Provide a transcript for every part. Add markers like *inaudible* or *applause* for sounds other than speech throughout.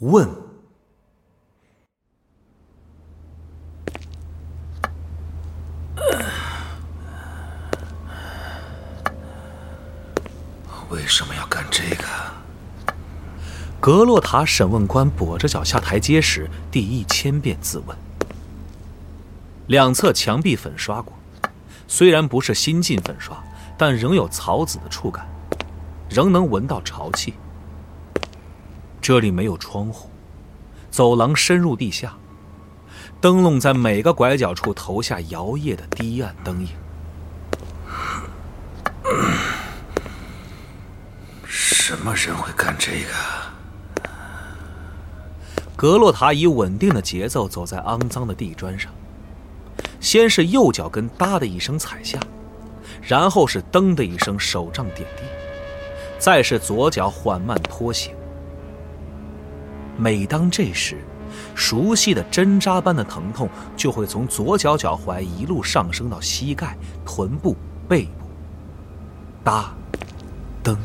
问。为什么要干这个？格洛塔审问官跛着脚下台阶时，第一千遍自问。两侧墙壁粉刷过，虽然不是新进粉刷，但仍有草籽的触感，仍能闻到潮气。这里没有窗户，走廊深入地下，灯笼在每个拐角处投下摇曳的低暗灯影。什么人会干这个？格洛塔以稳定的节奏走在肮脏的地砖上，先是右脚跟“哒”的一声踩下，然后是“噔”的一声手杖点地，再是左脚缓慢拖行。每当这时，熟悉的针扎般的疼痛就会从左脚脚踝一路上升到膝盖、臀部、背部，哒，噔。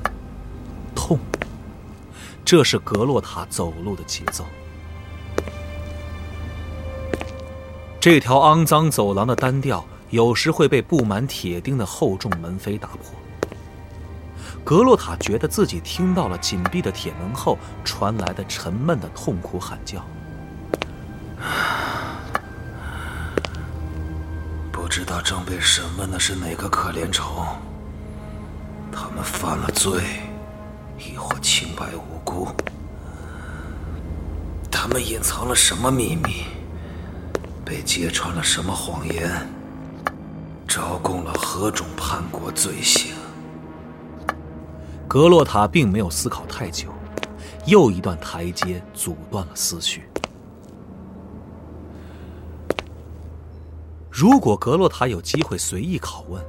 痛，这是格洛塔走路的节奏。这条肮脏走廊的单调，有时会被布满铁钉的厚重门扉打破。格洛塔觉得自己听到了紧闭的铁门后传来的沉闷的痛苦喊叫。不知道正被审问的是哪个可怜虫，他们犯了罪。亦或清白无辜？他们隐藏了什么秘密？被揭穿了什么谎言？招供了何种叛国罪行？格洛塔并没有思考太久，又一段台阶阻断了思绪。如果格洛塔有机会随意拷问，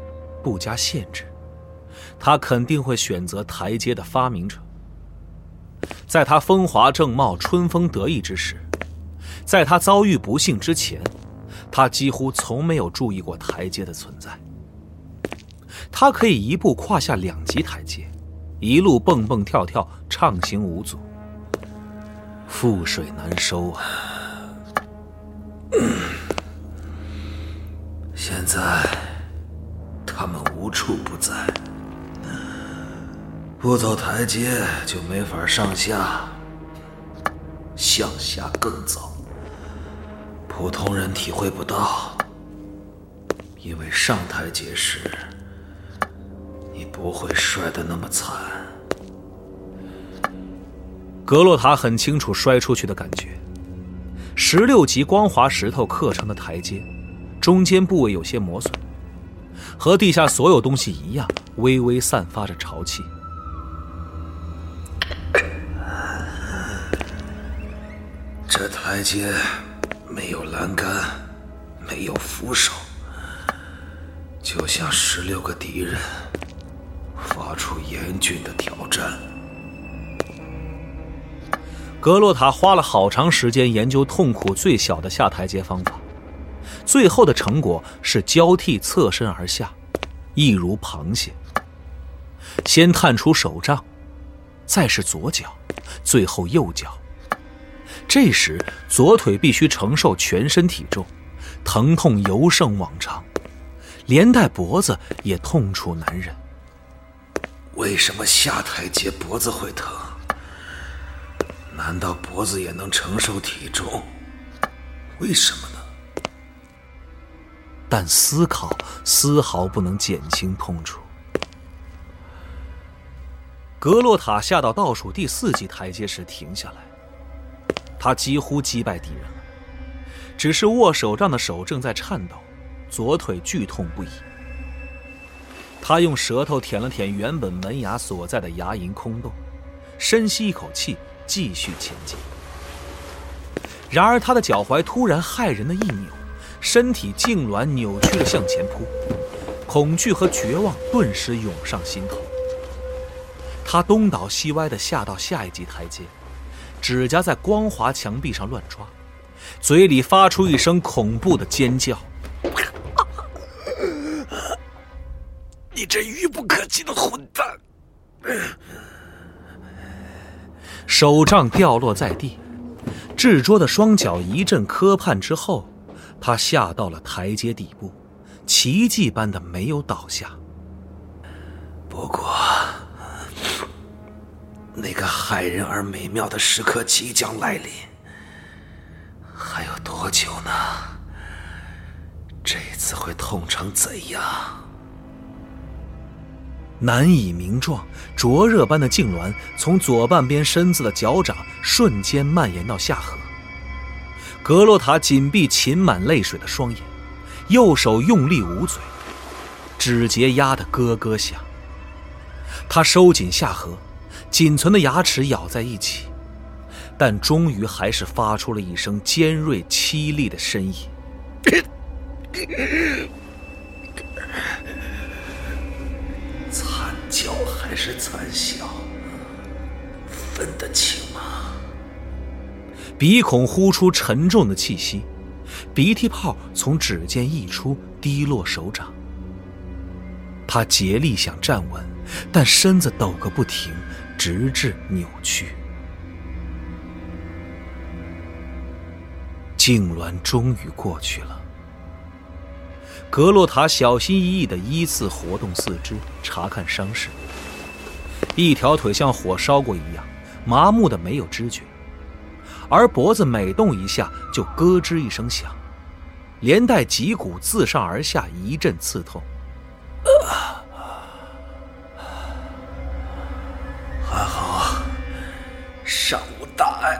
不加限制。他肯定会选择台阶的发明者。在他风华正茂、春风得意之时，在他遭遇不幸之前，他几乎从没有注意过台阶的存在。他可以一步跨下两级台阶，一路蹦蹦跳跳，畅行无阻。覆水难收啊！现在，他们无处不在。不走台阶就没法上下，向下更糟。普通人体会不到，因为上台阶时不会摔得那么惨。格洛塔很清楚摔出去的感觉。十六级光滑石头刻成的台阶，中间部位有些磨损，和地下所有东西一样，微微散发着潮气。这台阶没有栏杆，没有扶手，就像十六个敌人发出严峻的挑战。格洛塔花了好长时间研究痛苦最小的下台阶方法，最后的成果是交替侧身而下，一如螃蟹。先探出手杖，再是左脚，最后右脚。这时，左腿必须承受全身体重，疼痛尤胜往常，连带脖子也痛楚难忍。为什么下台阶脖子会疼？难道脖子也能承受体重？为什么呢？但思考丝毫不能减轻痛楚。格洛塔下到倒数第四级台阶时停下来。他几乎击败敌人了，只是握手杖的手正在颤抖，左腿剧痛不已。他用舌头舔了舔原本门牙所在的牙龈空洞，深吸一口气，继续前进。然而，他的脚踝突然骇人的一扭，身体痉挛扭曲的向前扑，恐惧和绝望顿时涌上心头。他东倒西歪地下到下一级台阶。指甲在光滑墙壁上乱抓，嘴里发出一声恐怖的尖叫。你这愚不可及的混蛋！手杖掉落在地，智拙的双脚一阵磕绊之后，他下到了台阶底部，奇迹般的没有倒下。不过，那个骇人而美妙的时刻即将来临。还有多久呢？这次会痛成怎样？难以名状，灼热般的痉挛从左半边身子的脚掌瞬间蔓延到下颌。格洛塔紧闭噙满泪水的双眼，右手用力捂嘴，指节压得咯咯响。他收紧下颌，仅存的牙齿咬在一起，但终于还是发出了一声尖锐凄厉的呻吟。小还是惨笑，分得清吗？鼻孔呼出沉重的气息，鼻涕泡从指尖溢出，滴落手掌。他竭力想站稳，但身子抖个不停，直至扭曲。痉挛终于过去了。格洛塔小心翼翼地依次活动四肢，查看伤势。一条腿像火烧过一样，麻木的没有知觉，而脖子每动一下就咯吱一声响，连带脊骨自上而下一阵刺痛。还好，尚无大碍。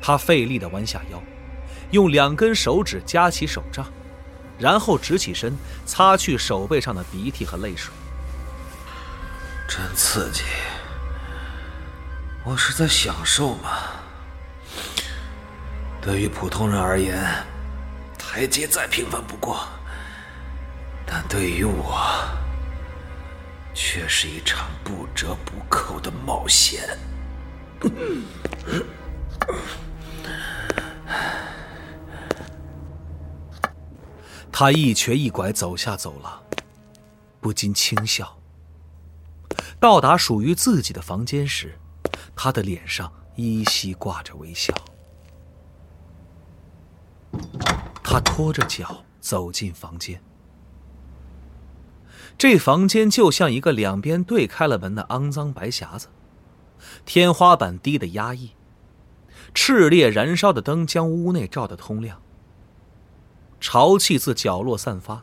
他费力地弯下腰。用两根手指夹起手杖，然后直起身，擦去手背上的鼻涕和泪水。真刺激！我是在享受吗？对于普通人而言，台阶再平凡不过，但对于我，却是一场不折不扣的冒险。他一瘸一拐走下走廊，不禁轻笑。到达属于自己的房间时，他的脸上依稀挂着微笑。他拖着脚走进房间，这房间就像一个两边对开了门的肮脏白匣子，天花板低得压抑，炽烈燃烧的灯将屋内照得通亮。潮气自角落散发，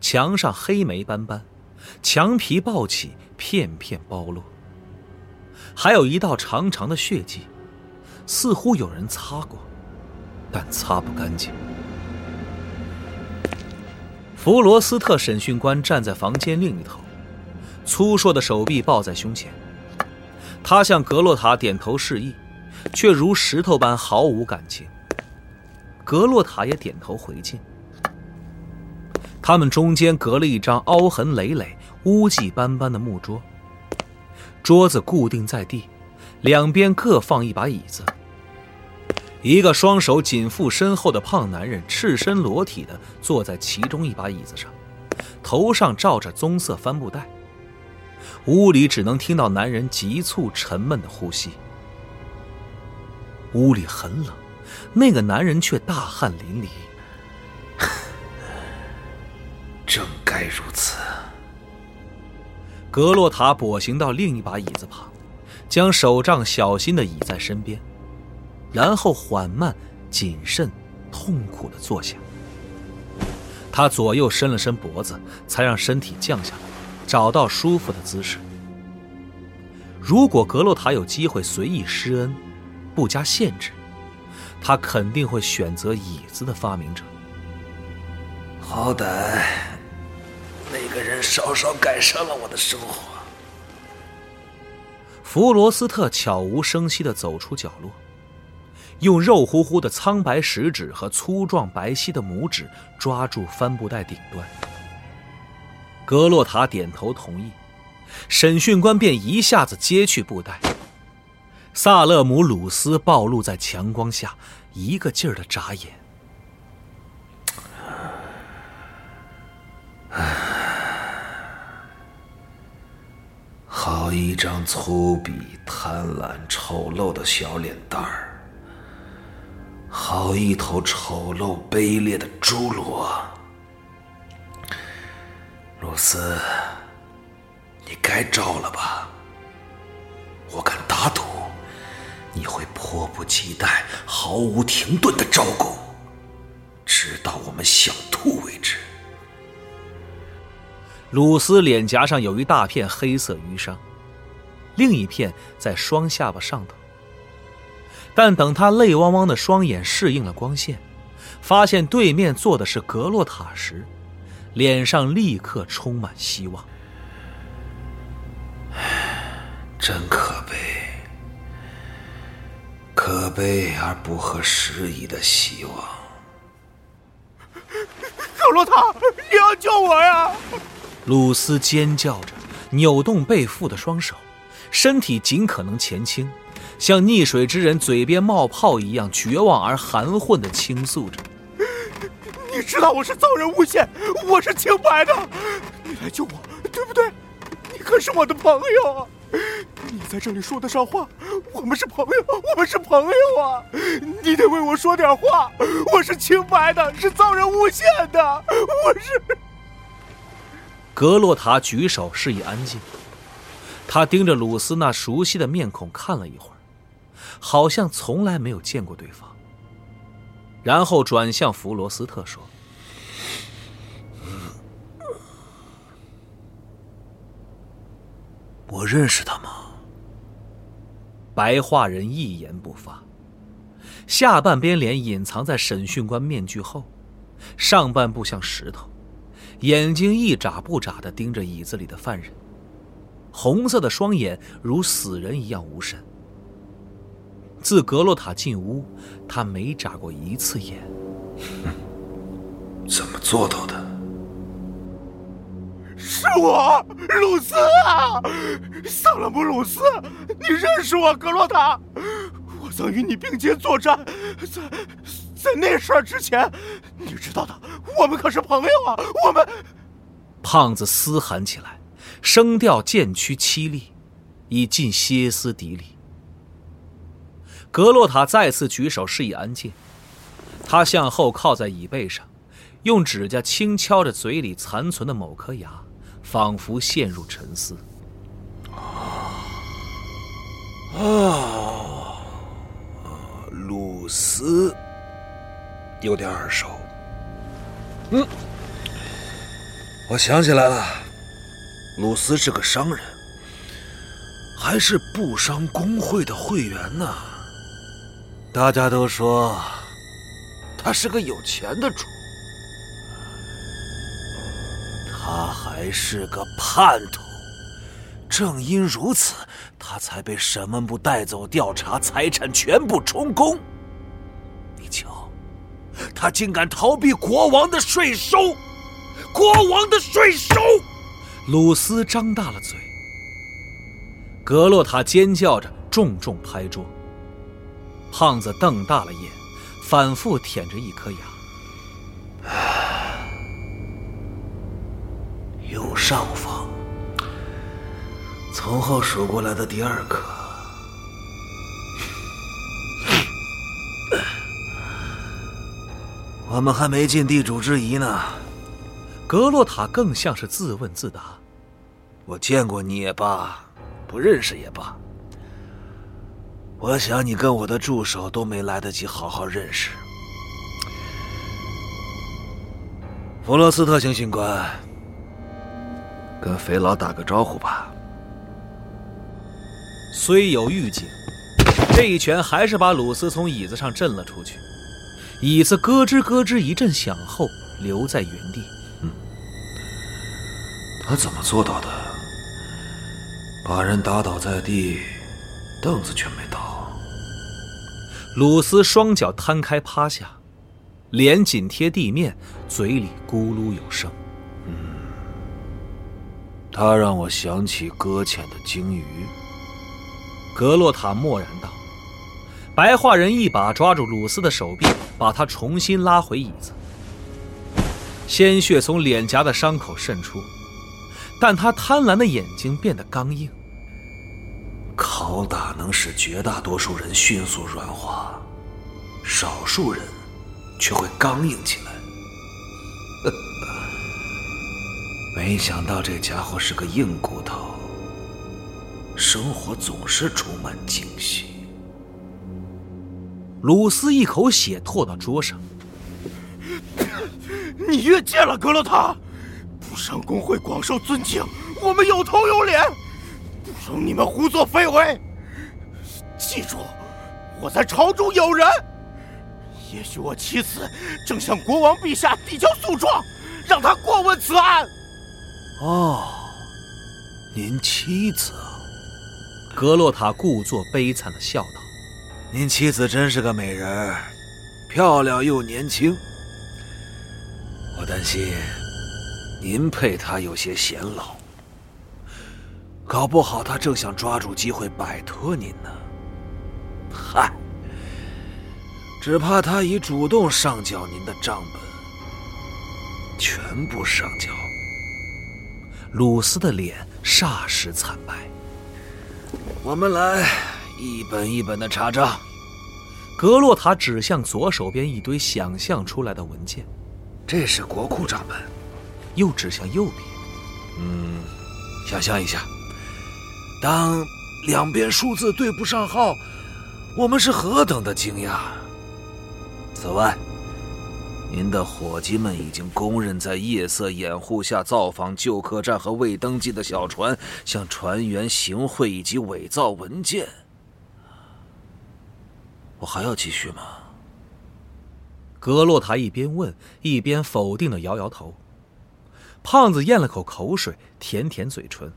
墙上黑霉斑斑，墙皮暴起，片片剥落。还有一道长长的血迹，似乎有人擦过，但擦不干净。弗罗斯特审讯官站在房间另一头，粗硕的手臂抱在胸前，他向格洛塔点头示意，却如石头般毫无感情。格洛塔也点头回敬。他们中间隔了一张凹痕累累、污迹斑斑的木桌，桌子固定在地，两边各放一把椅子。一个双手紧缚身后的胖男人赤身裸体的坐在其中一把椅子上，头上罩着棕色帆布袋。屋里只能听到男人急促沉闷的呼吸。屋里很冷，那个男人却大汗淋漓。正该如此。格洛塔跛行到另一把椅子旁，将手杖小心的倚在身边，然后缓慢、谨慎、痛苦的坐下。他左右伸了伸脖子，才让身体降下来，找到舒服的姿势。如果格洛塔有机会随意施恩，不加限制，他肯定会选择椅子的发明者。好歹。个人稍稍改善了我的生活。弗罗斯特悄无声息地走出角落，用肉乎乎的苍白食指和粗壮白皙的拇指抓住帆布袋顶端。格洛塔点头同意，审讯官便一下子揭去布袋。萨勒姆鲁斯暴露在强光下，一个劲儿的眨眼。唉好一张粗鄙、贪婪、丑陋的小脸蛋儿，好一头丑陋卑劣的侏罗。露丝，你该招了吧？我敢打赌，你会迫不及待、毫无停顿的招供，直到我们想吐为止。鲁斯脸颊上有一大片黑色淤伤，另一片在双下巴上头。但等他泪汪汪的双眼适应了光线，发现对面坐的是格洛塔时，脸上立刻充满希望。真可悲，可悲而不合时宜的希望。格洛塔，你要救我呀！鲁斯尖叫着，扭动背负的双手，身体尽可能前倾，像溺水之人嘴边冒泡一样绝望而含混的倾诉着：“你知道我是遭人诬陷，我是清白的，你来救我，对不对？你可是我的朋友啊！你在这里说得上话，我们是朋友，我们是朋友啊！你得为我说点话，我是清白的，是遭人诬陷的，我是。”格洛塔举手示意安静，他盯着鲁斯那熟悉的面孔看了一会儿，好像从来没有见过对方。然后转向弗罗斯特说：“我认识他吗？”白化人一言不发，下半边脸隐藏在审讯官面具后，上半部像石头。眼睛一眨不眨地盯着椅子里的犯人，红色的双眼如死人一样无神。自格洛塔进屋，他没眨过一次眼。*laughs* 怎么做到的？是我，鲁斯啊，萨勒姆鲁斯，你认识我，格洛塔？我曾与你并肩作战，在在那事儿之前，你知道的。我们可是朋友啊！我们，胖子嘶喊起来，声调渐趋凄厉，已近歇斯底里。格洛塔再次举手示意安静，他向后靠在椅背上，用指甲轻敲着嘴里残存的某颗牙，仿佛陷入沉思。啊，鲁斯，有点耳熟。嗯，我想起来了，鲁斯是个商人，还是布商工会的会员呢。大家都说他是个有钱的主，他还是个叛徒。正因如此，他才被审问部带走调查，财产全部充公。他竟敢逃避国王的税收！国王的税收！鲁斯张大了嘴。格洛塔尖叫着，重重拍桌。胖子瞪大了眼，反复舔着一颗牙。*sighs* 右上方，从后数过来的第二颗。*laughs* 我们还没尽地主之谊呢。格洛塔更像是自问自答。我见过你也罢，不认识也罢。我想你跟我的助手都没来得及好好认识。弗罗斯特行刑官，跟肥佬打个招呼吧。虽有预警，这一拳还是把鲁斯从椅子上震了出去。椅子咯吱咯吱一阵响后，留在原地。嗯，他怎么做到的？把人打倒在地，凳子却没倒。鲁斯双脚摊开趴下，脸紧贴地面，嘴里咕噜有声。嗯，他让我想起搁浅的鲸鱼。格洛塔默然道。白化人一把抓住鲁斯的手臂，把他重新拉回椅子。鲜血从脸颊的伤口渗出，但他贪婪的眼睛变得刚硬。拷打能使绝大多数人迅速软化，少数人却会刚硬起来。*laughs* 没想到这家伙是个硬骨头。生活总是充满惊喜。鲁斯一口血吐到桌上。你越界了，格洛塔！不上工会广受尊敬，我们有头有脸，不容你们胡作非为。记住，我在朝中有人。也许我妻子正向国王陛下递交诉状，让他过问此案。哦，您妻子。格洛塔故作悲惨的笑道：“您妻子真是个美人，漂亮又年轻。我担心您配她有些显老，搞不好她正想抓住机会摆脱您呢。嗨，只怕她已主动上缴您的账本，全部上缴。”鲁斯的脸霎时惨白。我们来一本一本的查账。格洛塔指向左手边一堆想象出来的文件，这是国库账本。又指向右边，嗯，想象一下，当两边数字对不上号，我们是何等的惊讶。此外。您的伙计们已经公认在夜色掩护下造访旧客栈和未登记的小船，向船员行贿以及伪造文件。我还要继续吗？格洛塔一边问一边否定的摇摇头。胖子咽了口口水，舔舔嘴唇。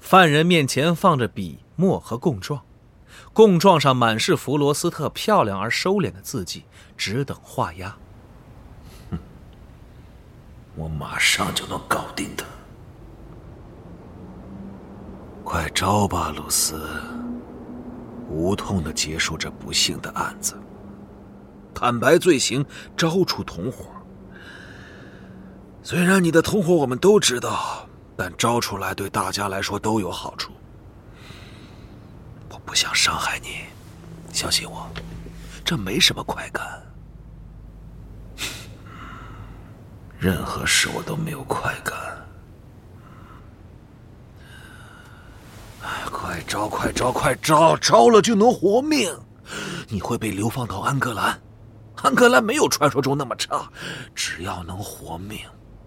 犯人面前放着笔墨和供状。供状上满是弗罗斯特漂亮而收敛的字迹，只等画押。哼，我马上就能搞定他。快招吧，露丝，无痛的结束这不幸的案子。坦白罪行，招出同伙。虽然你的同伙我们都知道，但招出来对大家来说都有好处。我不想伤害你，相信我，这没什么快感。任何事我都没有快感。快招，快招，快招！招了就能活命。你会被流放到安格兰，安格兰没有传说中那么差。只要能活命，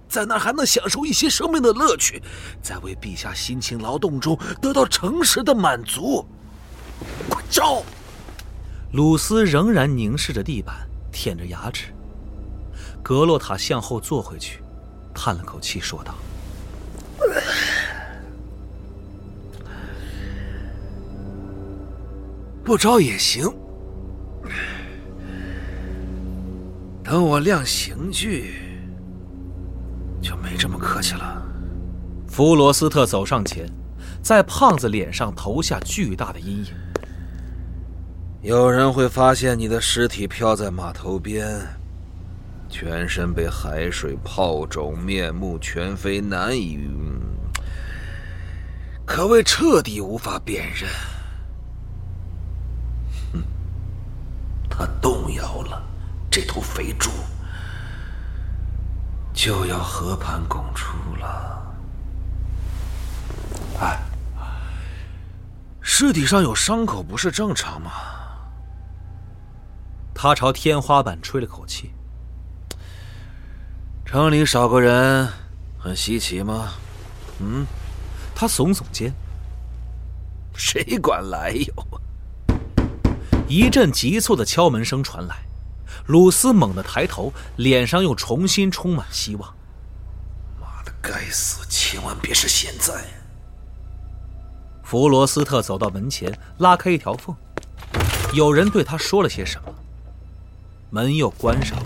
在那儿还能享受一些生命的乐趣，在为陛下辛勤劳动中得到诚实的满足。快招！鲁斯仍然凝视着地板，舔着牙齿。格洛塔向后坐回去，叹了口气，说道：“不招也行。等我亮刑具，就没这么客气了。”弗罗斯特走上前，在胖子脸上投下巨大的阴影。有人会发现你的尸体漂在码头边，全身被海水泡肿，面目全非，难以，可谓彻底无法辨认。哼，他动摇了，这头肥猪就要和盘拱出了。哎，尸体上有伤口，不是正常吗？他朝天花板吹了口气。城里少个人，很稀奇吗？嗯，他耸耸肩。谁管来由？一阵急促的敲门声传来，鲁斯猛地抬头，脸上又重新充满希望。妈的，该死！千万别是现在！弗罗斯特走到门前，拉开一条缝。有人对他说了些什么。门又关上了。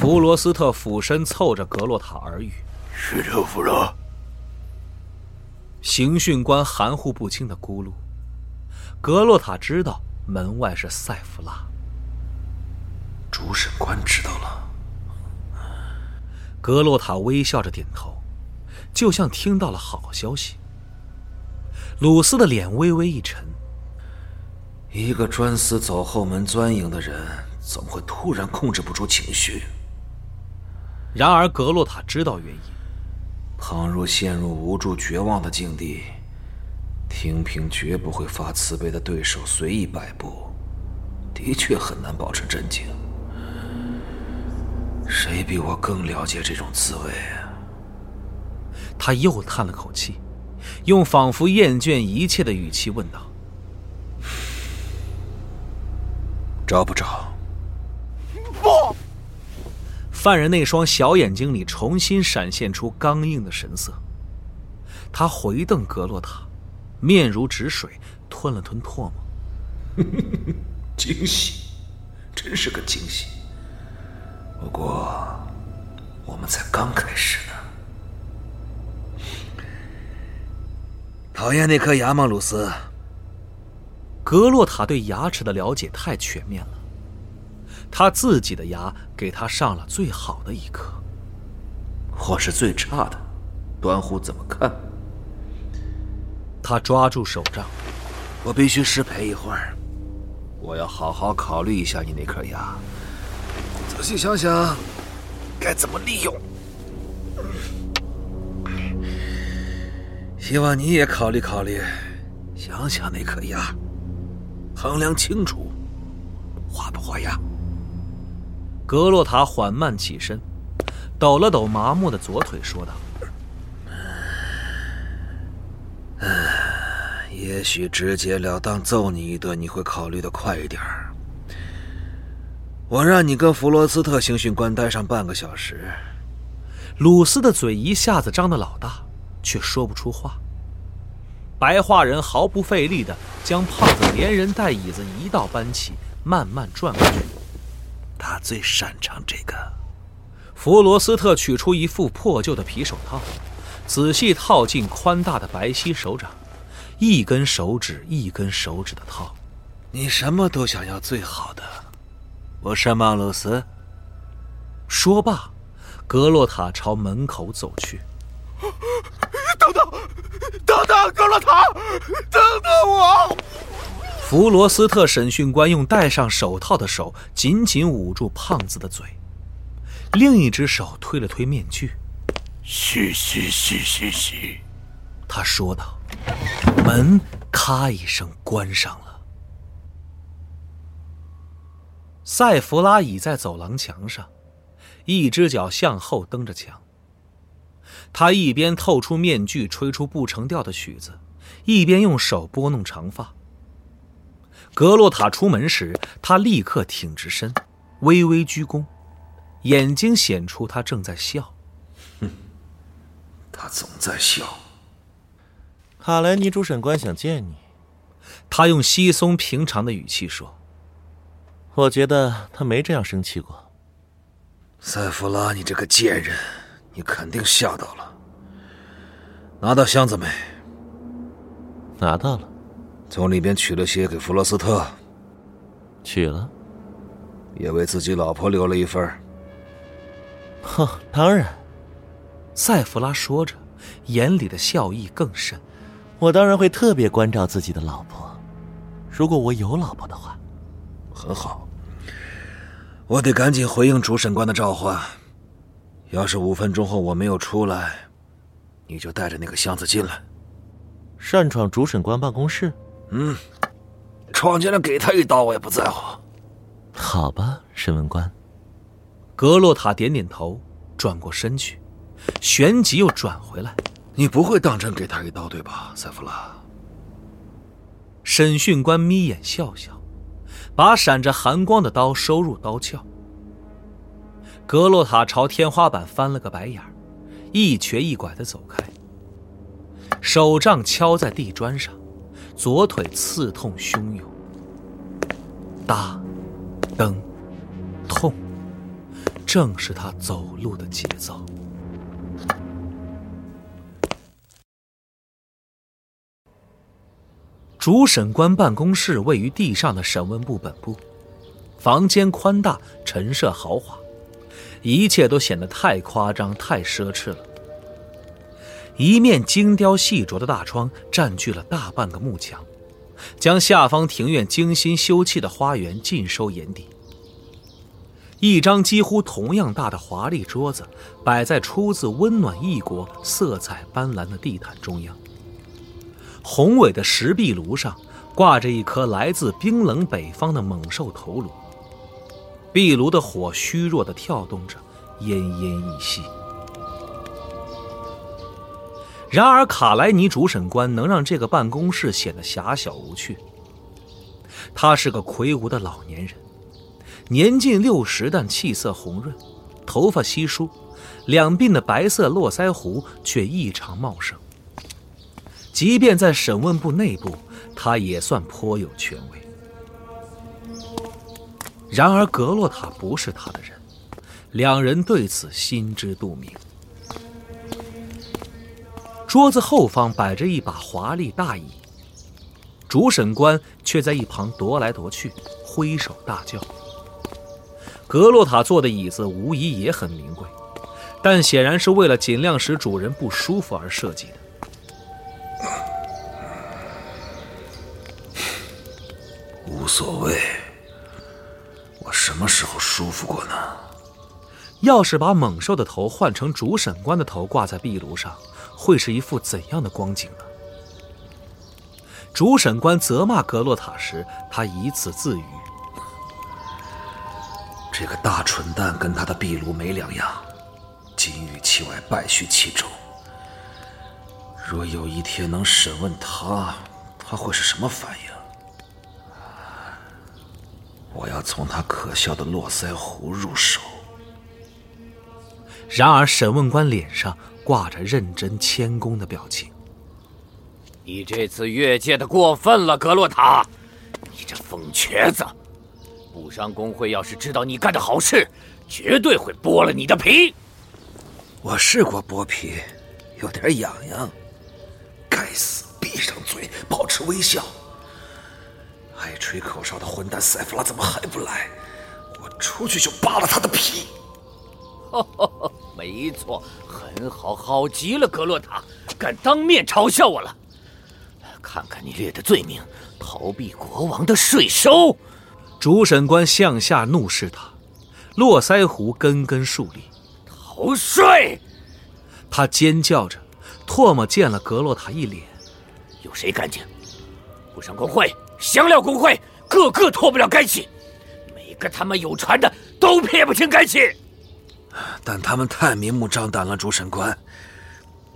弗罗斯特俯身凑着格洛塔耳语：“是这夫人。”刑讯官含糊不清的咕噜。格洛塔知道门外是塞弗拉。主审官知道了。格洛塔微笑着点头，就像听到了好消息。鲁斯的脸微微一沉。一个专司走后门钻营的人，怎么会突然控制不住情绪？然而格洛塔知道原因。倘若陷入无助绝望的境地，听凭绝不会发慈悲的对手随意摆布，的确很难保持镇静。谁比我更了解这种滋味啊？他又叹了口气，用仿佛厌倦一切的语气问道。找不着？不！犯人那双小眼睛里重新闪现出刚硬的神色。他回瞪格洛塔，面如止水，吞了吞唾沫。*laughs* 惊喜，真是个惊喜。不过，我们才刚开始呢。讨厌那颗牙吗，鲁斯？格洛塔对牙齿的了解太全面了，他自己的牙给他上了最好的一颗，或是最差的，端乎怎么看。他抓住手杖，我必须失陪一会儿，我要好好考虑一下你那颗牙，仔细想想该怎么利用。希望你也考虑考虑，想想那颗牙。衡量清楚，画不画牙？格洛塔缓慢起身，抖了抖麻木的左腿，说道：“也许直截了当揍你一顿，你会考虑的快一点儿我让你跟弗罗斯特刑讯官待上半个小时。”鲁斯的嘴一下子张得老大，却说不出话。白化人毫不费力地将胖子连人带椅子一道搬起，慢慢转过去。他最擅长这个。弗罗斯特取出一副破旧的皮手套，仔细套进宽大的白皙手掌，一根手指一根手指的套。你什么都想要最好的，我是吗，鲁斯？说罢，格洛塔朝门口走去。*laughs* 等等，等等，格洛塔，等等我！弗罗斯特审讯官用戴上手套的手紧紧捂住胖子的嘴，另一只手推了推面具。嘘嘘嘘嘘嘘，他说道。门咔一声关上了。塞弗拉倚在走廊墙上，一只脚向后蹬着墙。他一边透出面具，吹出不成调的曲子，一边用手拨弄长发。格洛塔出门时，他立刻挺直身，微微鞠躬，眼睛显出他正在笑。哼，他总在笑。卡莱尼主审官想见你，他用稀松平常的语气说：“我觉得他没这样生气过。”塞弗拉，你这个贱人！你肯定吓到了。拿到箱子没？拿到了。从里边取了些给弗罗斯特。取了。也为自己老婆留了一份。哼，当然。塞弗拉说着，眼里的笑意更甚。我当然会特别关照自己的老婆，如果我有老婆的话。很好。我得赶紧回应主审官的召唤。要是五分钟后我没有出来，你就带着那个箱子进来。擅闯主审官办公室？嗯，闯进来给他一刀我也不在乎。好吧，审问官。格洛塔点点头，转过身去，旋即又转回来。你不会当真给他一刀对吧，塞弗拉？审讯官眯眼笑笑，把闪着寒光的刀收入刀鞘。格洛塔朝天花板翻了个白眼儿，一瘸一拐的走开。手杖敲在地砖上，左腿刺痛汹涌。哒，噔，痛，正是他走路的节奏。主审官办公室位于地上的审问部本部，房间宽大，陈设豪华。一切都显得太夸张、太奢侈了。一面精雕细琢的大窗占据了大半个幕墙，将下方庭院精心修葺的花园尽收眼底。一张几乎同样大的华丽桌子摆在出自温暖异国、色彩斑斓的地毯中央。宏伟的石壁炉上挂着一颗来自冰冷北方的猛兽头颅，壁炉的火虚弱地跳动着，奄奄一息。然而，卡莱尼主审官能让这个办公室显得狭小无趣。他是个魁梧的老年人。年近六十，但气色红润，头发稀疏，两鬓的白色络腮胡却异常茂盛。即便在审问部内部，他也算颇有权威。然而格洛塔不是他的人，两人对此心知肚明。桌子后方摆着一把华丽大椅，主审官却在一旁踱来踱去，挥手大叫。格洛塔坐的椅子无疑也很名贵，但显然是为了尽量使主人不舒服而设计的。无所谓，我什么时候舒服过呢？要是把猛兽的头换成主审官的头挂在壁炉上，会是一副怎样的光景呢？主审官责骂格洛塔时，他以此自语。这个大蠢蛋跟他的壁炉没两样，金玉其外，败絮其中。若有一天能审问他，他会是什么反应？我要从他可笑的络腮胡入手。然而，审问官脸上挂着认真谦恭的表情。你这次越界的过分了，格洛塔！你这疯瘸子！布商工会要是知道你干的好事，绝对会剥了你的皮。我试过剥皮，有点痒痒。该死！闭上嘴，保持微笑。爱吹口哨的混蛋塞弗拉怎么还不来？我出去就扒了他的皮。*laughs* 没错，很好，好极了，格洛塔，敢当面嘲笑我了。看看你列的罪名：逃避国王的税收。主审官向下怒视他，络腮胡根根竖立。逃税！他尖叫着，唾沫溅了格洛塔一脸。有谁干净？布商工会、香料工会，个个脱不了干系。每个他妈有船的都撇不清干系。但他们太明目张胆了，主审官，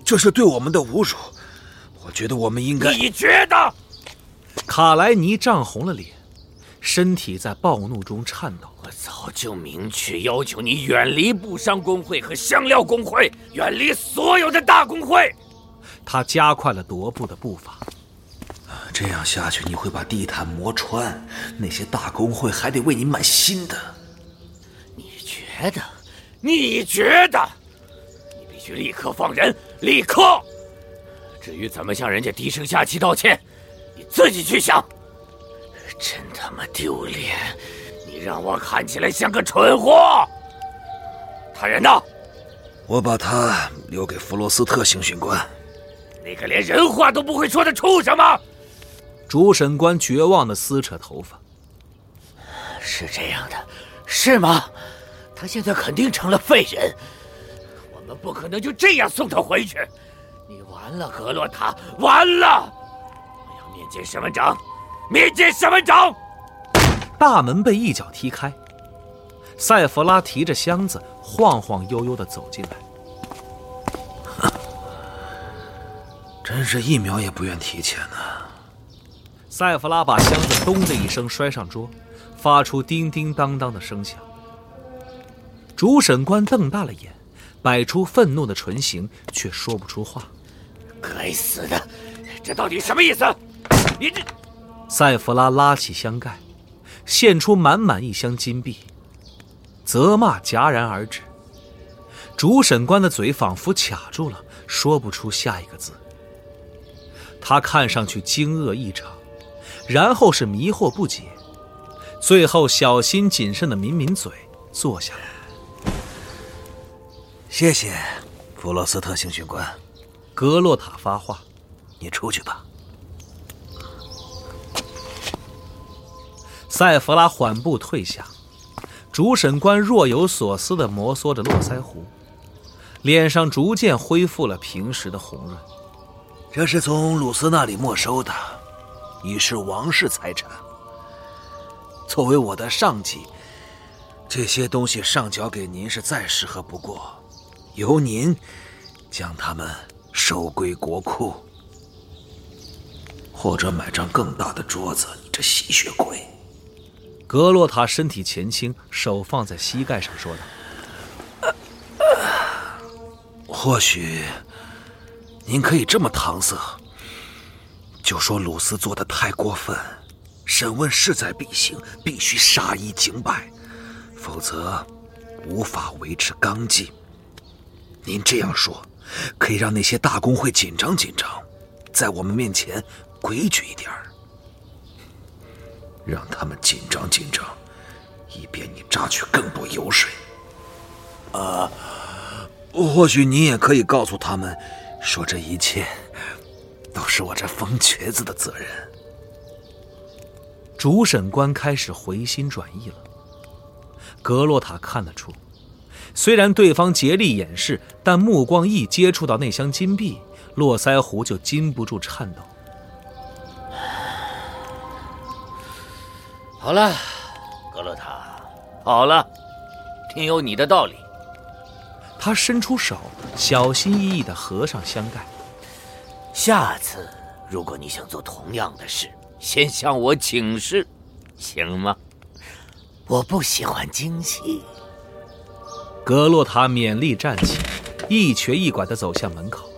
这是对我们的侮辱。我觉得我们应该……你觉得？卡莱尼涨红了脸。身体在暴怒中颤抖。我早就明确要求你远离布商工会和香料工会，远离所有的大工会。他加快了踱步的步伐。这样下去，你会把地毯磨穿。那些大工会还得为你买新的。你觉得？你觉得？你必须立刻放人，立刻。至于怎么向人家低声下气道歉，你自己去想。真他妈丢脸！你让我看起来像个蠢货。他人呢？我把他留给弗罗斯特刑讯官。那个连人话都不会说的畜生吗？主审官绝望的撕扯头发。是这样的，是吗？他现在肯定成了废人。我们不可能就这样送他回去。你完了，格洛塔，完了！我要面见审问长。面见审问长。大门被一脚踢开，塞弗拉提着箱子晃晃悠悠的走进来。真是一秒也不愿提前呢。塞弗拉把箱子咚的一声摔上桌，发出叮叮当当的声响。主审官瞪大了眼，摆出愤怒的唇形，却说不出话。该死的，这到底什么意思？你这……塞弗拉拉起箱盖，现出满满一箱金币，责骂戛然而止。主审官的嘴仿佛卡住了，说不出下一个字。他看上去惊愕异常，然后是迷惑不解，最后小心谨慎的抿抿嘴，坐下来。谢谢，弗洛斯特刑讯官。格洛塔发话：“你出去吧。”塞弗拉缓步退下，主审官若有所思地摩挲着络腮胡，脸上逐渐恢复了平时的红润。这是从鲁斯那里没收的，已是王室财产。作为我的上级，这些东西上缴给您是再适合不过，由您将它们收归国库，或者买张更大的桌子。你这吸血鬼！格洛塔身体前倾，手放在膝盖上，说道：“或许您可以这么搪塞，就说鲁斯做的太过分，审问势在必行，必须杀一儆百，否则无法维持纲纪。您这样说，可以让那些大公会紧张紧张，在我们面前规矩一点儿。”让他们紧张紧张，以便你榨取更多油水。啊，或许你也可以告诉他们，说这一切都是我这疯瘸子的责任。主审官开始回心转意了。格洛塔看得出，虽然对方竭力掩饰，但目光一接触到那箱金币，络腮胡就禁不住颤抖。*sighs* 好了，格洛塔，好了，听有你的道理。他伸出手，小心翼翼地合上箱盖。下次如果你想做同样的事，先向我请示，行吗？我不喜欢惊喜。格洛塔勉力站起，一瘸一拐地走向门口。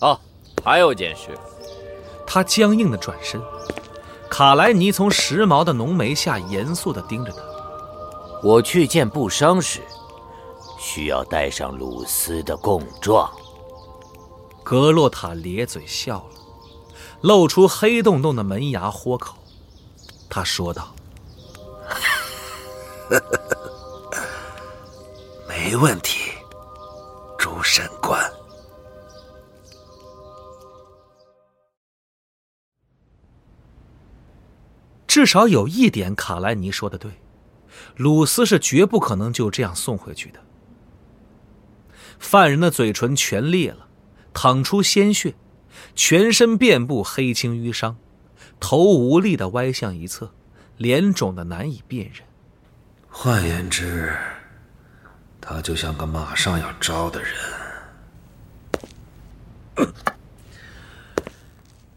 哦，还有件事。他僵硬地转身。卡莱尼从时髦的浓眉下严肃地盯着他。我去见布商时，需要带上鲁斯的供状。格洛塔咧嘴笑了，露出黑洞洞的门牙豁口。他说道：“ *laughs* 没问题，主审官。”至少有一点，卡莱尼说的对，鲁斯是绝不可能就这样送回去的。犯人的嘴唇全裂了，淌出鲜血，全身遍布黑青淤伤，头无力的歪向一侧，脸肿的难以辨认。换言之，他就像个马上要招的人。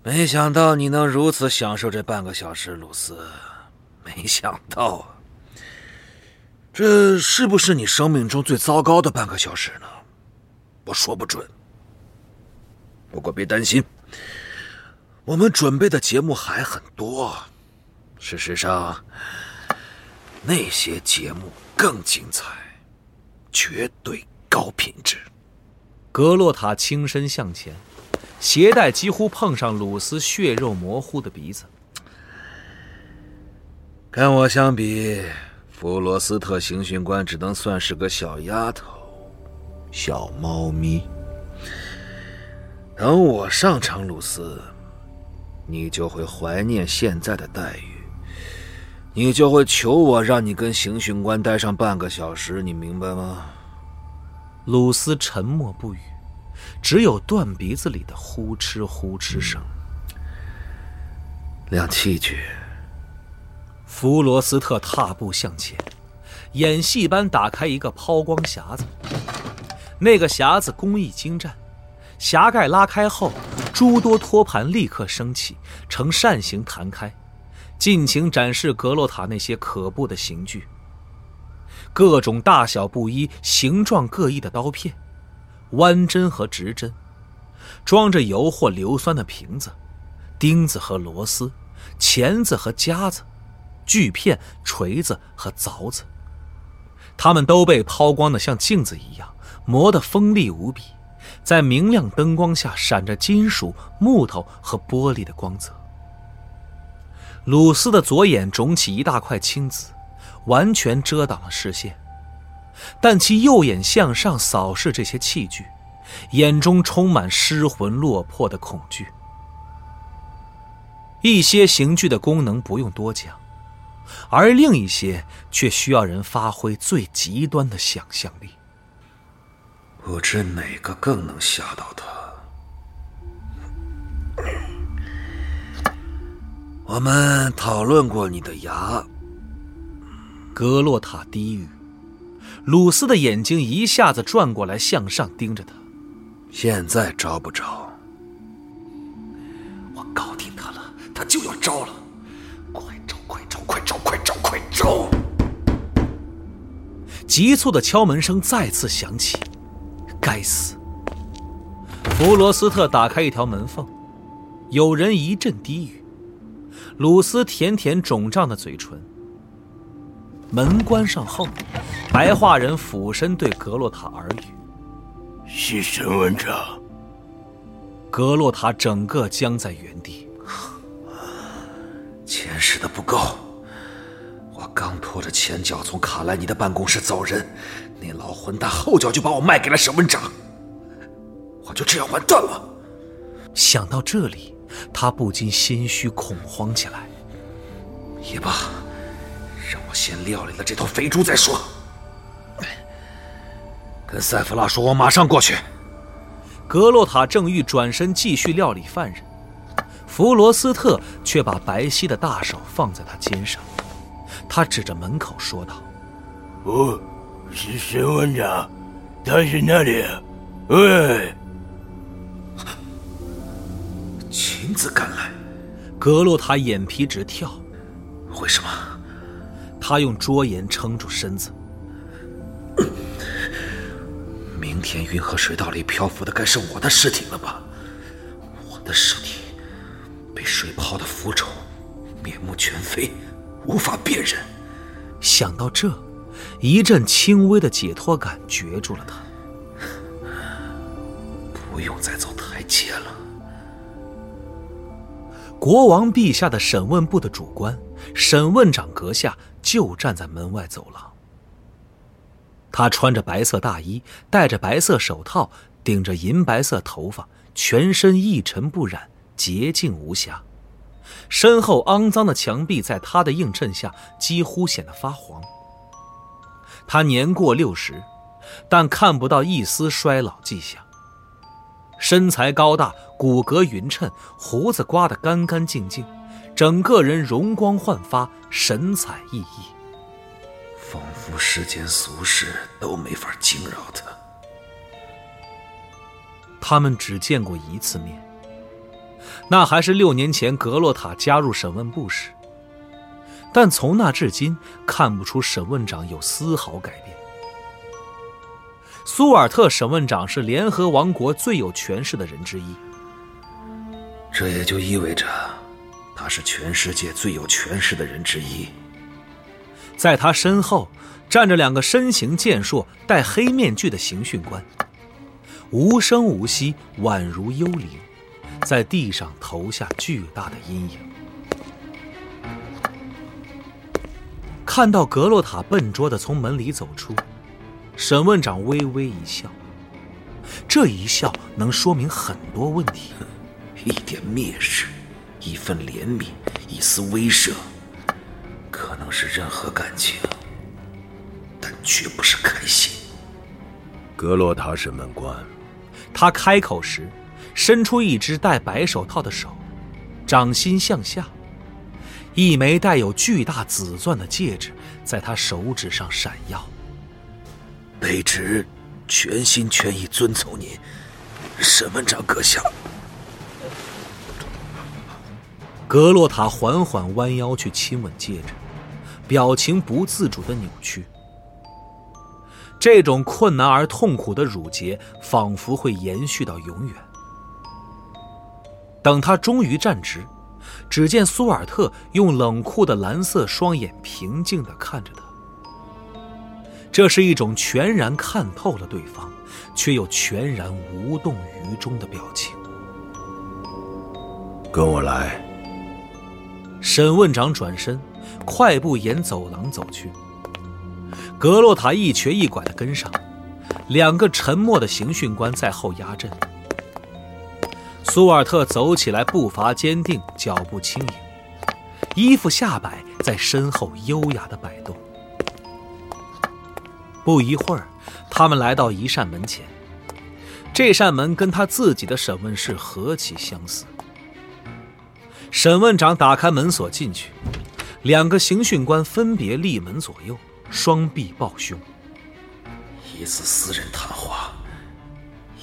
没想到你能如此享受这半个小时，鲁斯。没想到啊，这是不是你生命中最糟糕的半个小时呢？我说不准。不过别担心，我们准备的节目还很多。事实上，那些节目更精彩，绝对高品质。格洛塔轻身向前。鞋带几乎碰上鲁斯血肉模糊的鼻子。跟我相比，弗罗斯特刑讯官只能算是个小丫头、小猫咪。等我上场，鲁斯，你就会怀念现在的待遇，你就会求我让你跟刑讯官待上半个小时，你明白吗？鲁斯沉默不语。只有断鼻子里的呼哧呼哧声。亮器具。弗罗斯特踏步向前，演戏般打开一个抛光匣子。那个匣子工艺精湛，匣盖拉开后，诸多托盘立刻升起，呈扇形弹开，尽情展示格洛塔那些可怖的刑具。各种大小不一、形状各异的刀片。弯针和直针，装着油或硫酸的瓶子，钉子和螺丝，钳子和夹子，锯片、锤子和凿子，它们都被抛光的像镜子一样，磨得锋利无比，在明亮灯光下闪着金属、木头和玻璃的光泽。鲁斯的左眼肿起一大块青紫，完全遮挡了视线。但其右眼向上扫视这些器具，眼中充满失魂落魄的恐惧。一些刑具的功能不用多讲，而另一些却需要人发挥最极端的想象力。不知哪个更能吓到他。我们讨论过你的牙，格洛塔低语。鲁斯的眼睛一下子转过来，向上盯着他。现在招不招？我搞定他了，他就要招了。快招！快招！快招！快招！快招！急促的敲门声再次响起。该死！弗罗斯特打开一条门缝，有人一阵低语。鲁斯舔舔肿胀的嘴唇。门关上后，白化人俯身对格洛塔耳语：“是审问长。”格洛塔整个僵在原地。钱使的不够，我刚拖着前脚从卡莱尼的办公室走人，那老混蛋后脚就把我卖给了审问长，我就这样完蛋了。想到这里。他不禁心虚恐慌起来。也罢，让我先料理了这头肥猪再说。跟塞弗拉说，我马上过去。格洛塔正欲转身继续料理犯人，弗罗斯特却把白皙的大手放在他肩上。他指着门口说道：“哦，是审问长，他是那里？喂。”亲自赶来，格洛塔眼皮直跳。为什么？他用桌沿撑住身子。明天运河水道里漂浮的该是我的尸体了吧？我的尸体被水泡的浮肿，面目全非，无法辨认。想到这，一阵轻微的解脱感攫住了他。*sighs* 不用再走台阶了。国王陛下的审问部的主官，审问长阁下就站在门外走廊。他穿着白色大衣，戴着白色手套，顶着银白色头发，全身一尘不染，洁净无瑕。身后肮脏的墙壁在他的映衬下几乎显得发黄。他年过六十，但看不到一丝衰老迹象。身材高大，骨骼匀称，胡子刮得干干净净，整个人容光焕发，神采奕奕，仿佛世间俗事都没法惊扰他。他们只见过一次面，那还是六年前格洛塔加入审问部时，但从那至今看不出审问长有丝毫改变。苏尔特审问长是联合王国最有权势的人之一，这也就意味着他是全世界最有权势的人之一。在他身后站着两个身形健硕、戴黑面具的刑讯官，无声无息，宛如幽灵，在地上投下巨大的阴影。看到格洛塔笨拙的从门里走出。审问长微微一笑，这一笑能说明很多问题。一点蔑视，一份怜悯，一丝威慑，可能是任何感情，但绝不是开心。格洛塔审问官，他开口时，伸出一只戴白手套的手，掌心向下，一枚带有巨大紫钻的戒指在他手指上闪耀。卑职全心全意遵从您，审问长阁下。格洛塔缓缓弯腰去亲吻戒指，表情不自主的扭曲。这种困难而痛苦的乳结，仿佛会延续到永远。等他终于站直，只见苏尔特用冷酷的蓝色双眼平静的看着他。这是一种全然看透了对方，却又全然无动于衷的表情。跟我来。审问长转身，快步沿走廊走去。格洛塔一瘸一拐的跟上，两个沉默的刑讯官在后压阵。苏尔特走起来步伐坚定，脚步轻盈，衣服下摆在身后优雅的摆动。不一会儿，他们来到一扇门前。这扇门跟他自己的审问室何其相似。审问长打开门锁进去，两个刑讯官分别立门左右，双臂抱胸。一次私人谈话，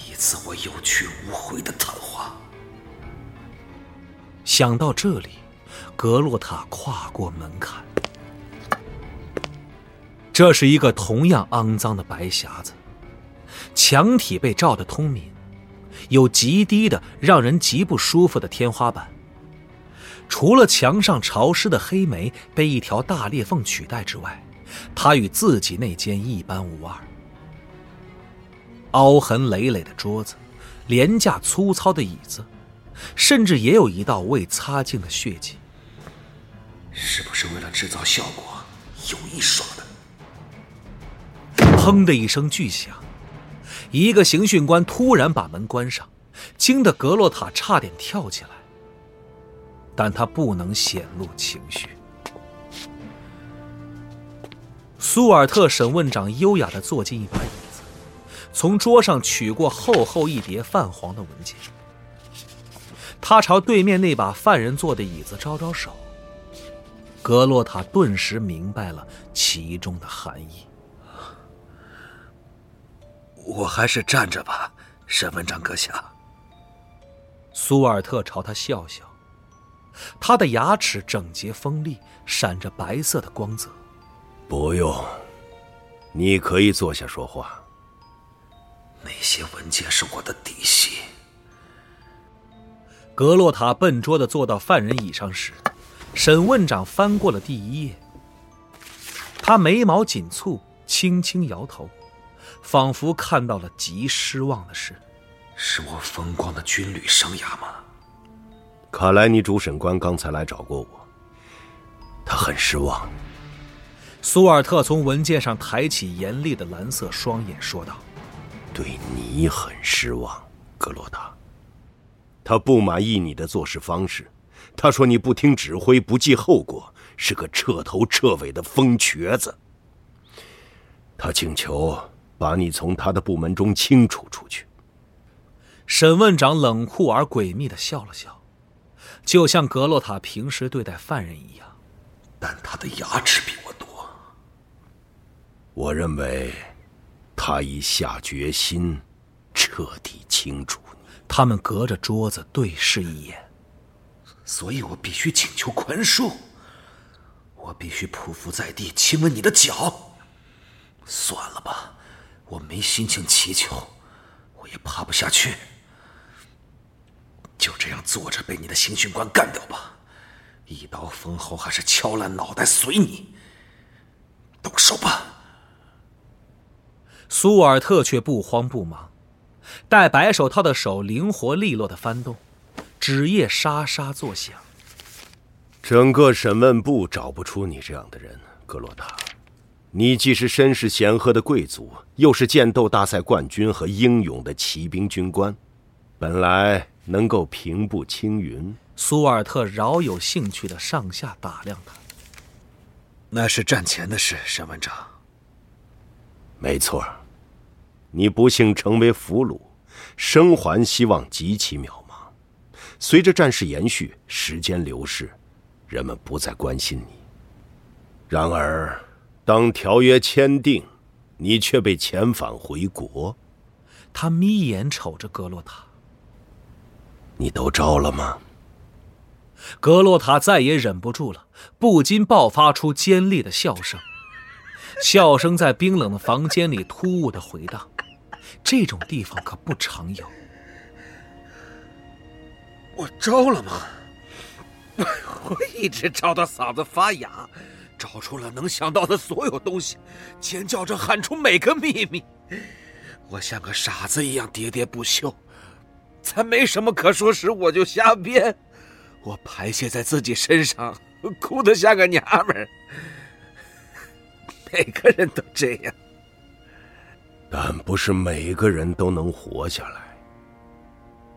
一次我有去无回的谈话。想到这里，格洛塔跨过门槛。这是一个同样肮脏的白匣子，墙体被照得通明，有极低的让人极不舒服的天花板。除了墙上潮湿的黑煤被一条大裂缝取代之外，它与自己那间一般无二。凹痕累累的桌子，廉价粗糙的椅子，甚至也有一道未擦净的血迹。是不是为了制造效果，有意耍的？砰的一声巨响，一个刑讯官突然把门关上，惊得格洛塔差点跳起来。但他不能显露情绪。苏尔特审问长优雅地坐进一把椅子，从桌上取过厚厚一叠泛黄的文件。他朝对面那把犯人坐的椅子招招手。格洛塔顿时明白了其中的含义。我还是站着吧，沈文长阁下。苏尔特朝他笑笑，他的牙齿整洁锋利，闪着白色的光泽。不用，你可以坐下说话。那些文件是我的底细。格洛塔笨拙地坐到犯人椅上时，审问长翻过了第一页。他眉毛紧蹙，轻轻摇头。仿佛看到了极失望的事，是我风光的军旅生涯吗？卡莱尼主审官刚才来找过我，他很失望。苏尔特从文件上抬起严厉的蓝色双眼，说道：“对你很失望，格洛塔。他不满意你的做事方式，他说你不听指挥，不计后果，是个彻头彻尾的疯瘸子。他请求。”把你从他的部门中清除出去。审问长冷酷而诡秘的笑了笑，就像格洛塔平时对待犯人一样。但他的牙齿比我多。我认为，他已下决心，彻底清除你。他们隔着桌子对视一眼。所以我必须请求宽恕。我必须匍匐在地，亲吻你的脚。算了吧。我没心情祈求，我也爬不下去。就这样坐着被你的刑讯官干掉吧，一刀封喉还是敲烂脑袋随你。动手吧。苏尔特却不慌不忙，戴白手套的手灵活利落的翻动，纸页沙沙作响。整个审问部找不出你这样的人，格洛塔。你既是身世显赫的贵族，又是剑斗大赛冠军和英勇的骑兵军官，本来能够平步青云。苏尔特饶有兴趣的上下打量他。那是战前的事，审问长。没错，你不幸成为俘虏，生还希望极其渺茫。随着战事延续，时间流逝，人们不再关心你。然而。当条约签订，你却被遣返回国。他眯眼瞅着格洛塔。你都招了吗？格洛塔再也忍不住了，不禁爆发出尖利的笑声。笑声在冰冷的房间里突兀的回荡，这种地方可不常有。我招了吗？*laughs* 我一直招到嗓子发哑。找出了能想到的所有东西，尖叫着喊出每个秘密。我像个傻子一样喋喋不休，在没什么可说时我就瞎编。我排泄在自己身上，哭得像个娘们儿。每个人都这样。但不是每个人都能活下来。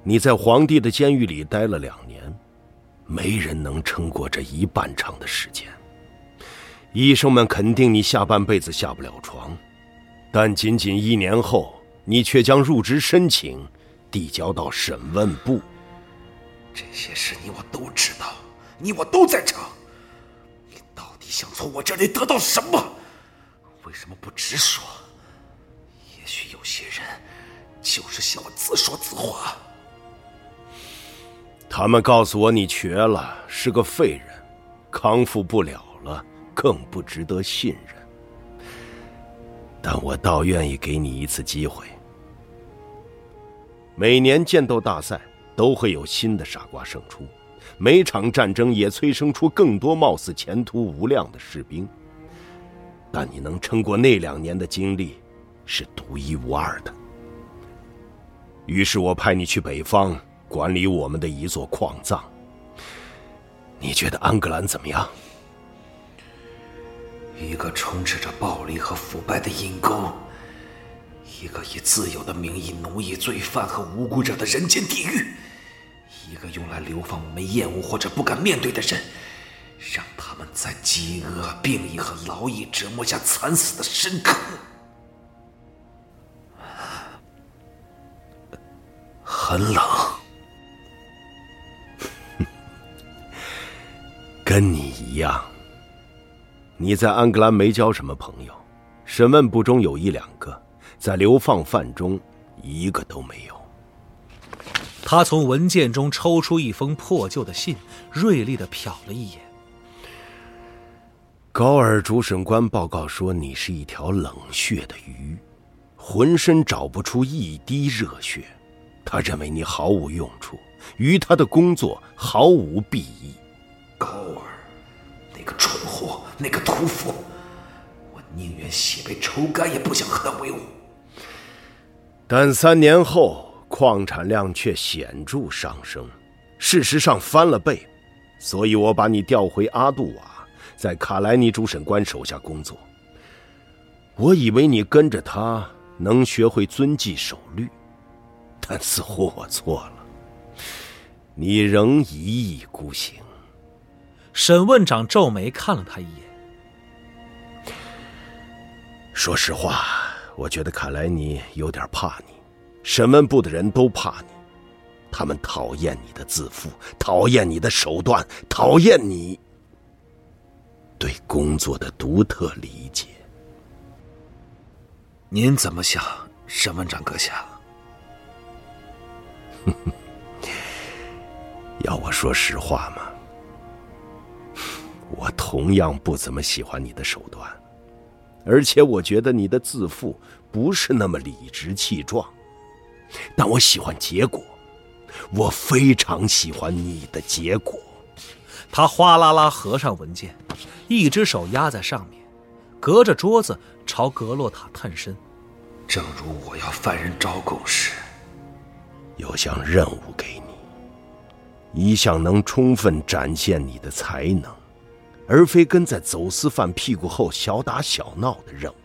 你在皇帝的监狱里待了两年，没人能撑过这一半长的时间。医生们肯定你下半辈子下不了床，但仅仅一年后，你却将入职申请递交到审问部。这些事你我都知道，你我都在场。你到底想从我这里得到什么？为什么不直说？也许有些人就是想自说自话。他们告诉我你瘸了，是个废人，康复不了了，更不值得信任。但我倒愿意给你一次机会。每年剑斗大赛都会有新的傻瓜胜出，每场战争也催生出更多貌似前途无量的士兵。但你能撑过那两年的经历，是独一无二的。于是我派你去北方。管理我们的一座矿藏，你觉得安格兰怎么样？一个充斥着暴力和腐败的阴沟，一个以自由的名义奴役罪犯和无辜者的人间地狱，一个用来流放我们厌恶或者不敢面对的人，让他们在饥饿、病疫和劳役折磨下惨死的深刻。很冷。*laughs* 跟你一样，你在安格兰没交什么朋友，审问部中有一两个，在流放犯中一个都没有。他从文件中抽出一封破旧的信，锐利的瞟了一眼。高尔主审官报告说，你是一条冷血的鱼，浑身找不出一滴热血。他认为你毫无用处，与他的工作毫无裨益。高尔，那个蠢货，那个屠夫，我宁愿血被抽干，也不想和他为伍。但三年后，矿产量却显著上升，事实上翻了倍，所以我把你调回阿杜瓦，在卡莱尼主审官手下工作。我以为你跟着他能学会遵纪守律，但似乎我错了，你仍一意孤行。沈问长皱眉看了他一眼。说实话，我觉得看来你有点怕你，审问部的人都怕你，他们讨厌你的自负，讨厌你的手段，讨厌你对工作的独特理解。您怎么想，沈问长阁下？*laughs* 要我说实话吗？我同样不怎么喜欢你的手段，而且我觉得你的自负不是那么理直气壮。但我喜欢结果，我非常喜欢你的结果。他哗啦啦合上文件，一只手压在上面，隔着桌子朝格洛塔探身。正如我要犯人招供时，有项任务给你，一项能充分展现你的才能。而非跟在走私犯屁股后小打小闹的任务，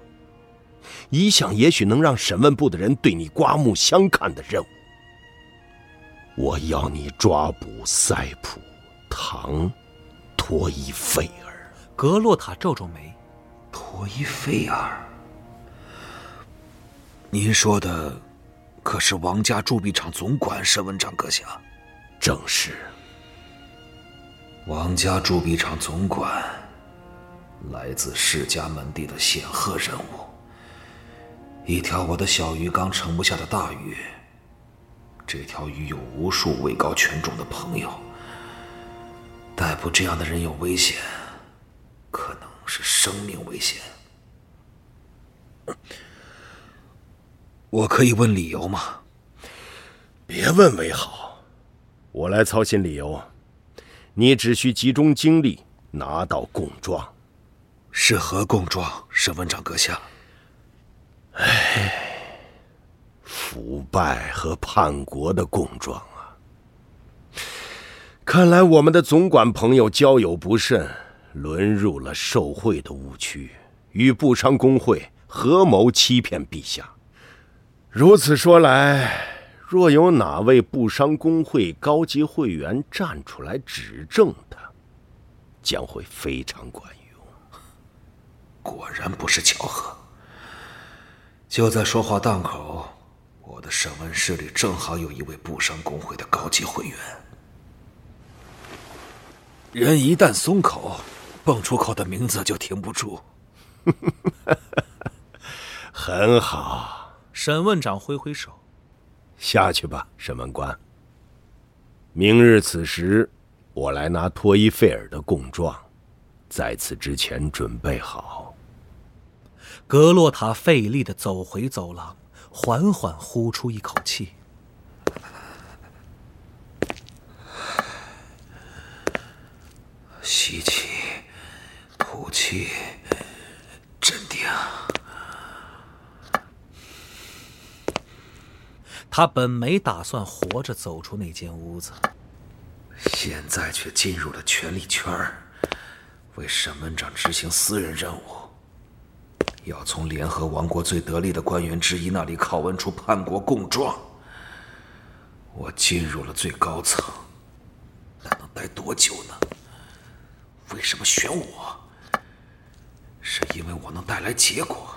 一项也许能让审问部的人对你刮目相看的任务。我要你抓捕塞普唐托伊费尔。格洛塔皱皱眉，托伊费尔，您说的可是王家铸币厂总管沈文长阁下？正是。王家铸币厂总管，来自世家门第的显赫人物，一条我的小鱼缸盛不下的大鱼。这条鱼有无数位高权重的朋友，逮捕这样的人有危险，可能是生命危险。我可以问理由吗？别问为好，我来操心理由。你只需集中精力拿到供状，是何供状？审问长阁下。唉，腐败和叛国的供状啊！看来我们的总管朋友交友不慎，沦入了受贿的误区，与布商工会合谋欺骗陛下，如此说来，若有哪位布商工会高级会员站出来指证他，将会非常管用。果然不是巧合。就在说话档口，我的审问室里正好有一位布商工会的高级会员。人一旦松口，蹦出口的名字就停不住。*laughs* *laughs* 很好，审问长挥挥手，下去吧，审问官。明日此时，我来拿托伊费尔的供状，在此之前准备好。格洛塔费力的走回走廊，缓缓呼出一口气。吸气，吐气，镇定。他本没打算活着走出那间屋子，现在却进入了权力圈儿，为审问长执行私人任务，要从联合王国最得力的官员之一那里拷问出叛国供状。我进入了最高层，那能待多久呢？为什么选我？是因为我能带来结果，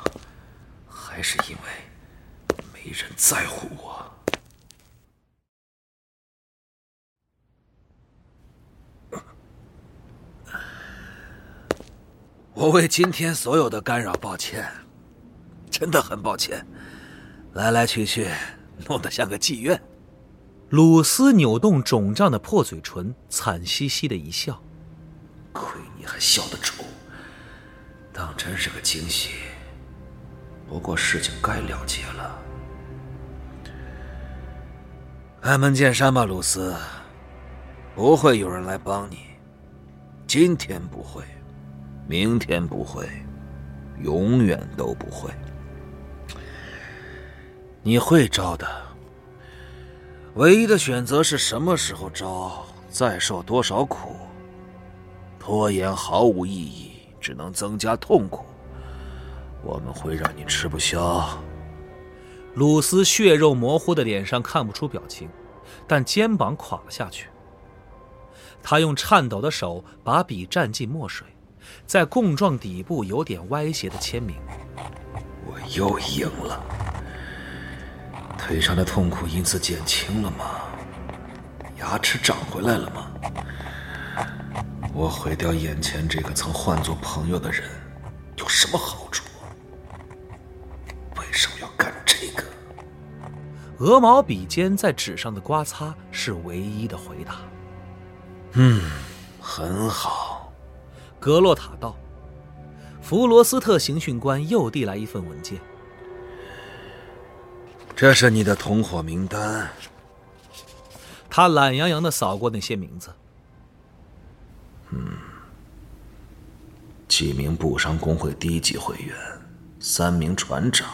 还是因为没人在乎我？我为今天所有的干扰抱歉，真的很抱歉。来来去去，弄得像个妓院。鲁斯扭动肿胀的破嘴唇，惨兮兮的一笑。亏你还笑得出，当真是个惊喜。不过事情该了结了。开门见山吧，鲁斯。不会有人来帮你，今天不会，明天不会，永远都不会。你会招的，唯一的选择是什么时候招，再受多少苦。拖延毫无意义，只能增加痛苦。我们会让你吃不消。鲁斯血肉模糊的脸上看不出表情，但肩膀垮了下去。他用颤抖的手把笔蘸进墨水，在供状底部有点歪斜的签名。我又赢了，腿上的痛苦因此减轻了吗？牙齿长回来了吗？我毁掉眼前这个曾唤作朋友的人，有什么好处？为什么要干这个？鹅毛笔尖在纸上的刮擦是唯一的回答。嗯，很好，格洛塔道。弗罗斯特刑讯官又递来一份文件，这是你的同伙名单。他懒洋洋的扫过那些名字。嗯，几名布商工会低级会员，三名船长，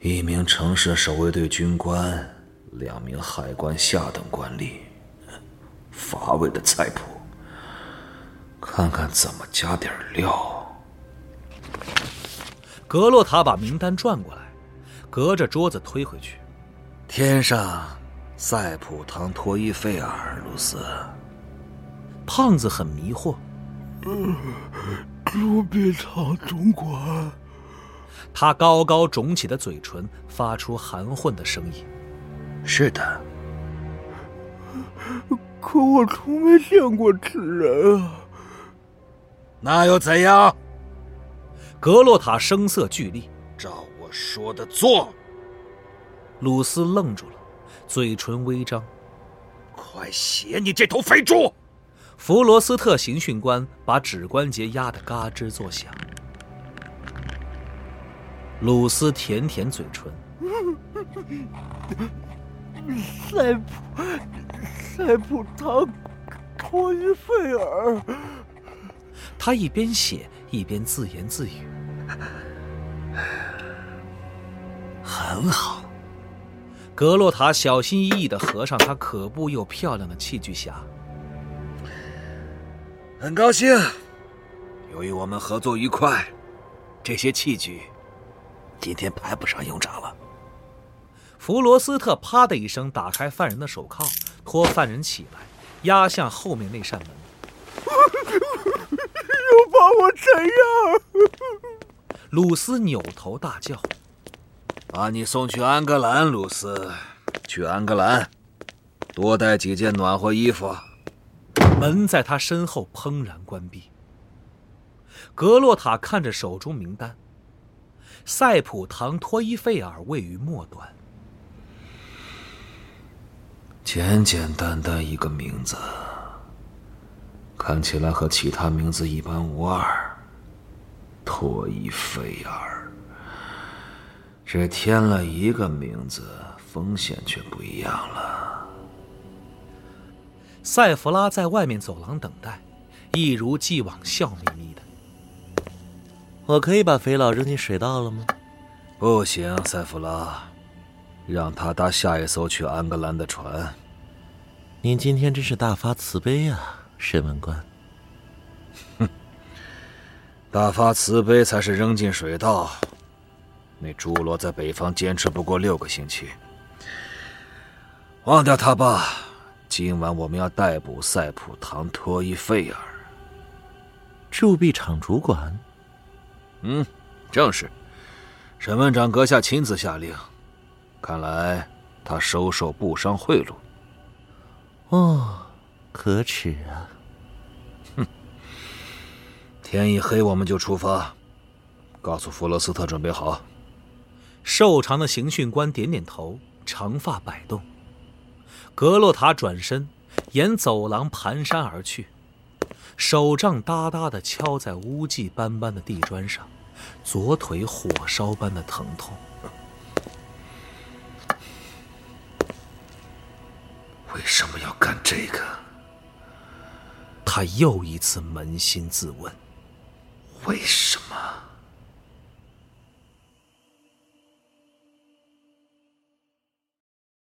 一名城市守卫队军官，两名海关下等官吏。乏味的菜谱，看看怎么加点料。格洛塔把名单转过来，隔着桌子推回去。天上塞普唐托伊费尔鲁斯。胖子很迷惑。朱庇堂总管。他高高肿起的嘴唇发出含混的声音。是的。可我从没见过此人啊！那又怎样？格洛塔声色俱厉，照我说的做。鲁斯愣住了，嘴唇微张。快写你这头肥猪！弗罗斯特刑讯官把指关节压得嘎吱作响。鲁斯舔舔嘴唇。塞普。塞普唐托伊费尔，他一边写一边自言自语：“很好。”格洛塔小心翼翼的合上他可怖又漂亮的器具匣。很高兴，由于我们合作愉快，这些器具今天派不上用场了。弗罗斯特啪的一声打开犯人的手铐，拖犯人起来，压向后面那扇门。又把我怎样？鲁斯扭头大叫：“把你送去安格兰，鲁斯，去安格兰，多带几件暖和衣服。”门在他身后砰然关闭。格洛塔看着手中名单，塞普唐托伊费尔位于末端。简简单单一个名字，看起来和其他名字一般无二。托伊菲尔，只添了一个名字，风险却不一样了。塞弗拉在外面走廊等待，一如既往笑眯眯的。我可以把肥佬扔进水道了吗？不行，塞弗拉，让他搭下一艘去安格兰的船。您今天真是大发慈悲啊，审问官。*laughs* 哼大发慈悲才是扔进水道。那朱罗在北方坚持不过六个星期。忘掉他吧。今晚我们要逮捕塞普唐托伊费尔。铸币厂主管。嗯，正是。审问长阁下亲自下令。看来他收受不商贿赂。哦，可耻啊！哼天一黑，我们就出发。告诉弗罗斯特准备好。瘦长的刑讯官点点头，长发摆动。格洛塔转身，沿走廊蹒跚而去，手杖哒哒的敲在污迹斑斑的地砖上，左腿火烧般的疼痛。为什么要干这个？他又一次扪心自问为什么？